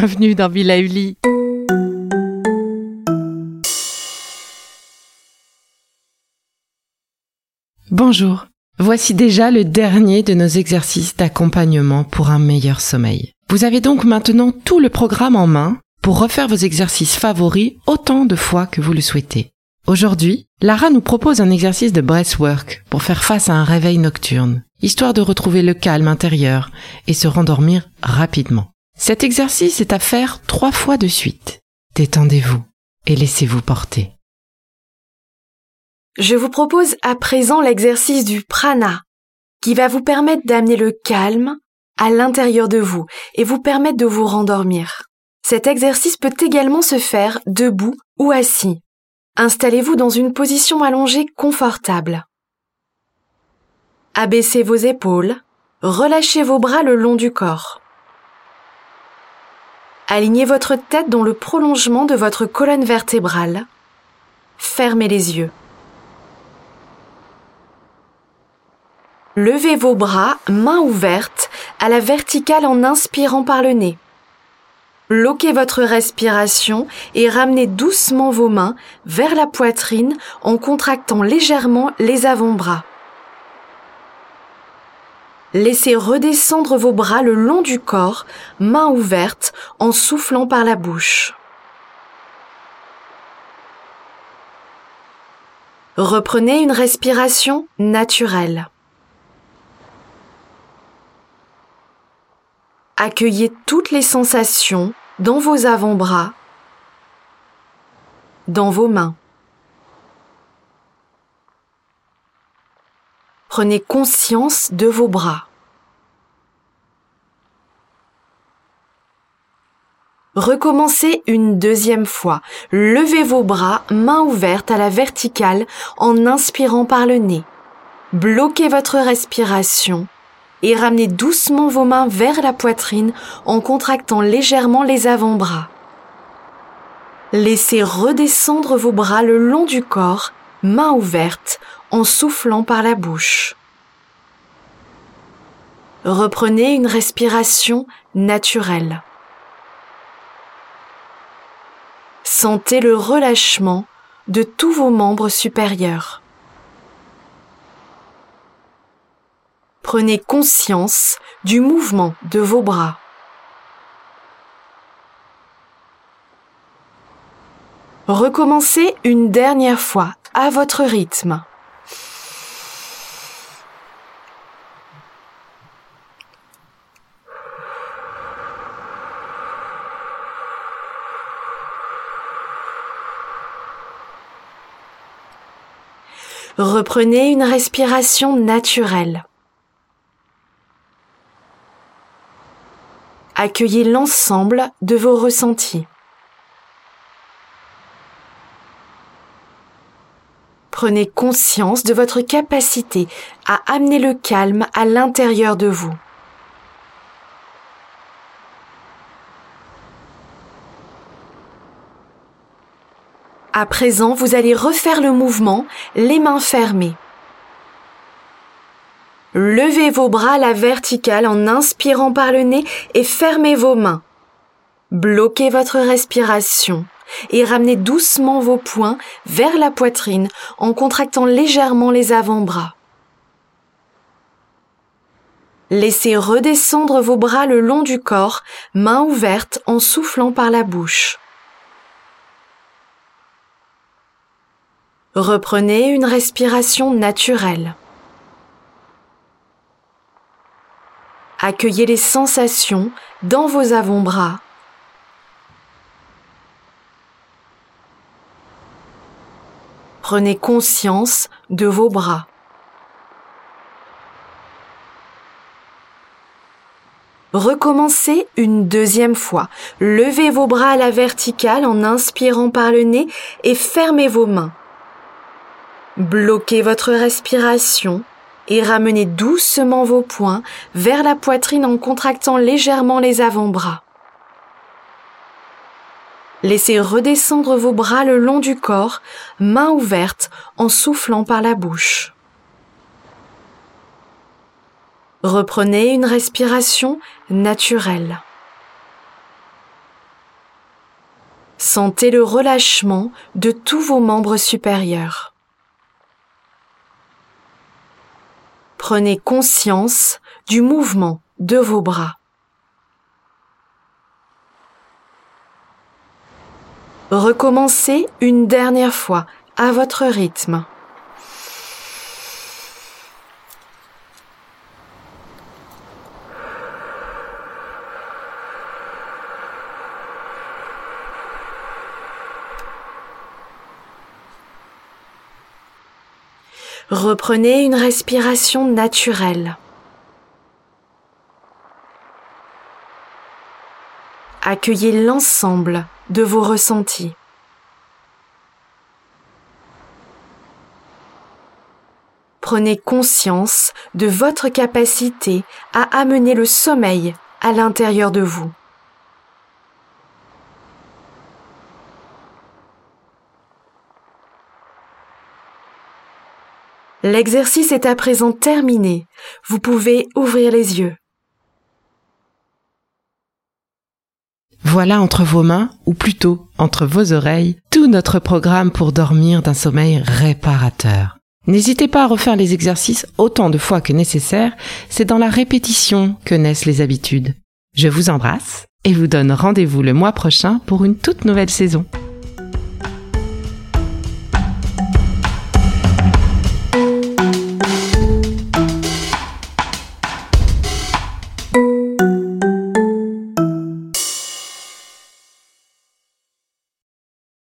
Bienvenue dans Villa Uli. Bonjour. Voici déjà le dernier de nos exercices d'accompagnement pour un meilleur sommeil. Vous avez donc maintenant tout le programme en main pour refaire vos exercices favoris autant de fois que vous le souhaitez. Aujourd'hui, Lara nous propose un exercice de breathwork pour faire face à un réveil nocturne, histoire de retrouver le calme intérieur et se rendormir rapidement. Cet exercice est à faire trois fois de suite. Détendez-vous et laissez-vous porter. Je vous propose à présent l'exercice du prana, qui va vous permettre d'amener le calme à l'intérieur de vous et vous permettre de vous rendormir. Cet exercice peut également se faire debout ou assis. Installez-vous dans une position allongée confortable. Abaissez vos épaules, relâchez vos bras le long du corps. Alignez votre tête dans le prolongement de votre colonne vertébrale. Fermez les yeux. Levez vos bras, mains ouvertes, à la verticale en inspirant par le nez. Bloquez votre respiration et ramenez doucement vos mains vers la poitrine en contractant légèrement les avant-bras. Laissez redescendre vos bras le long du corps, mains ouvertes, en soufflant par la bouche. Reprenez une respiration naturelle. Accueillez toutes les sensations dans vos avant-bras, dans vos mains. Prenez conscience de vos bras. Recommencez une deuxième fois. Levez vos bras, mains ouvertes à la verticale en inspirant par le nez. Bloquez votre respiration et ramenez doucement vos mains vers la poitrine en contractant légèrement les avant-bras. Laissez redescendre vos bras le long du corps, mains ouvertes, en soufflant par la bouche. Reprenez une respiration naturelle. Sentez le relâchement de tous vos membres supérieurs. Prenez conscience du mouvement de vos bras. Recommencez une dernière fois à votre rythme. Reprenez une respiration naturelle. Accueillez l'ensemble de vos ressentis. Prenez conscience de votre capacité à amener le calme à l'intérieur de vous. À présent, vous allez refaire le mouvement, les mains fermées. Levez vos bras à la verticale en inspirant par le nez et fermez vos mains. Bloquez votre respiration et ramenez doucement vos poings vers la poitrine en contractant légèrement les avant-bras. Laissez redescendre vos bras le long du corps, mains ouvertes en soufflant par la bouche. Reprenez une respiration naturelle. Accueillez les sensations dans vos avant-bras. Prenez conscience de vos bras. Recommencez une deuxième fois. Levez vos bras à la verticale en inspirant par le nez et fermez vos mains. Bloquez votre respiration et ramenez doucement vos poings vers la poitrine en contractant légèrement les avant-bras. Laissez redescendre vos bras le long du corps, mains ouvertes en soufflant par la bouche. Reprenez une respiration naturelle. Sentez le relâchement de tous vos membres supérieurs. Prenez conscience du mouvement de vos bras. Recommencez une dernière fois à votre rythme. Reprenez une respiration naturelle. Accueillez l'ensemble de vos ressentis. Prenez conscience de votre capacité à amener le sommeil à l'intérieur de vous. L'exercice est à présent terminé. Vous pouvez ouvrir les yeux. Voilà entre vos mains, ou plutôt entre vos oreilles, tout notre programme pour dormir d'un sommeil réparateur. N'hésitez pas à refaire les exercices autant de fois que nécessaire, c'est dans la répétition que naissent les habitudes. Je vous embrasse et vous donne rendez-vous le mois prochain pour une toute nouvelle saison.